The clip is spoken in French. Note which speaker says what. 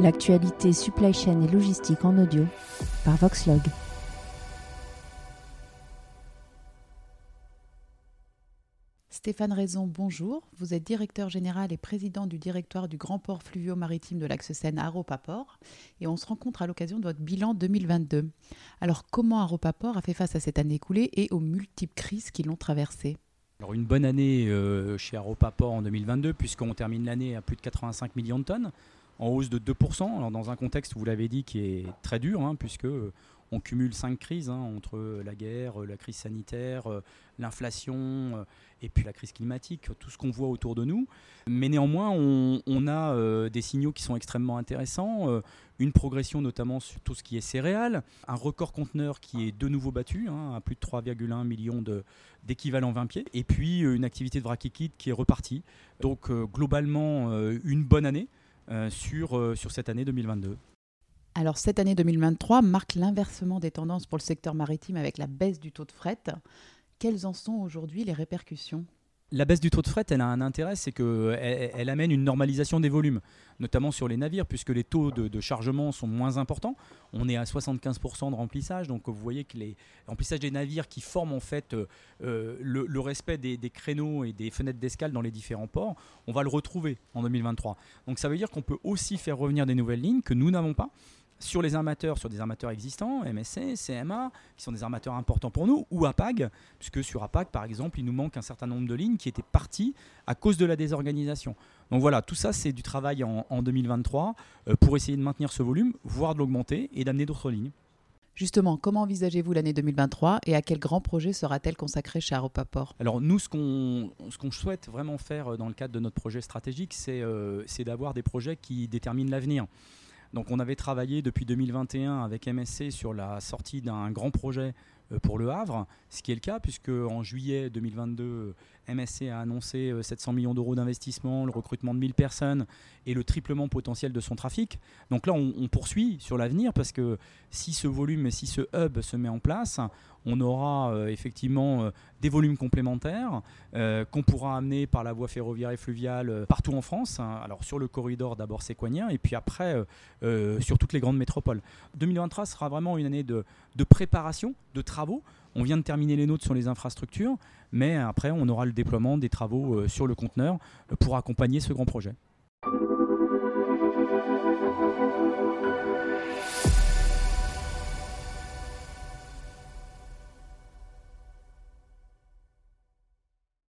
Speaker 1: L'actualité supply chain et logistique en audio par Voxlog.
Speaker 2: Stéphane Raison, bonjour. Vous êtes directeur général et président du directoire du Grand Port Fluvio-Maritime de l'Axe-Seine Aropaport et on se rencontre à l'occasion de votre bilan 2022. Alors comment Aropaport a fait face à cette année écoulée et aux multiples crises qui l'ont traversée?
Speaker 3: Alors une bonne année euh, chez Aropaport en 2022 puisqu'on termine l'année à plus de 85 millions de tonnes en hausse de 2%, alors dans un contexte, vous l'avez dit, qui est très dur, hein, puisque euh, on cumule cinq crises hein, entre la guerre, la crise sanitaire, euh, l'inflation euh, et puis la crise climatique, tout ce qu'on voit autour de nous. Mais néanmoins, on, a des signaux qui sont extrêmement intéressants. une progression notamment sur tout ce qui est céréales, un record conteneur qui est de nouveau battu, hein, à plus de 3,1 millions d'équivalents 20 pieds, et puis une activité de vrac liquide qui est repartie. Donc globalement, une bonne année. Euh, euh, sur cette année 2022.
Speaker 2: Alors cette année 2023 marque l'inversement des tendances pour le secteur maritime avec la baisse du taux de fret. Quelles en sont aujourd'hui les répercussions?
Speaker 3: La baisse du taux de fret, elle a un intérêt, c'est qu'elle elle amène une normalisation des volumes, notamment sur les navires, puisque les taux de, chargement sont moins importants. On est à 75% de remplissage, donc vous voyez que les remplissages des navires qui forment en fait euh, le, respect des, des, créneaux et des fenêtres d'escale dans les différents ports, on va le retrouver en 2023. Donc ça veut dire qu'on peut aussi faire revenir des nouvelles lignes que nous n'avons pas sur les armateurs, sur des armateurs existants, MSC, CMA, qui sont des armateurs importants pour nous, ou APAG, puisque sur APAG, par exemple, il nous manque un certain nombre de lignes qui étaient parties à cause de la désorganisation. Donc voilà, tout ça, c'est du travail en, 2023 euh, pour essayer de maintenir ce volume, voire de l'augmenter et d'amener d'autres lignes.
Speaker 2: Justement, comment envisagez-vous l'année 2023 et à quel grand projet sera-t-elle consacrée chez Aropaport
Speaker 3: Alors nous, ce qu'on souhaite vraiment faire dans le cadre de notre projet stratégique, c'est euh, d'avoir des projets qui déterminent l'avenir. Donc on avait travaillé depuis 2021 avec MSC sur la sortie d'un grand projet pour le Havre, ce qui est le cas puisque en juillet 2022, MSC a annoncé 700 euh, millions d'euros d'investissement, le recrutement de 1000 personnes et le triplement potentiel de son trafic. Donc là, on, poursuit sur l'avenir parce que si ce volume si ce hub se met en place, on aura euh, effectivement euh, des volumes complémentaires qu'on pourra amener par la voie ferroviaire et fluviale partout en France. Hein. Alors sur le corridor d'abord séquoien et puis après sur toutes les grandes métropoles. 2023 sera vraiment une année de, de préparation, de On vient de terminer les nôtres sur les infrastructures, mais après, on aura le déploiement des travaux euh, sur le conteneur euh, pour accompagner ce grand projet.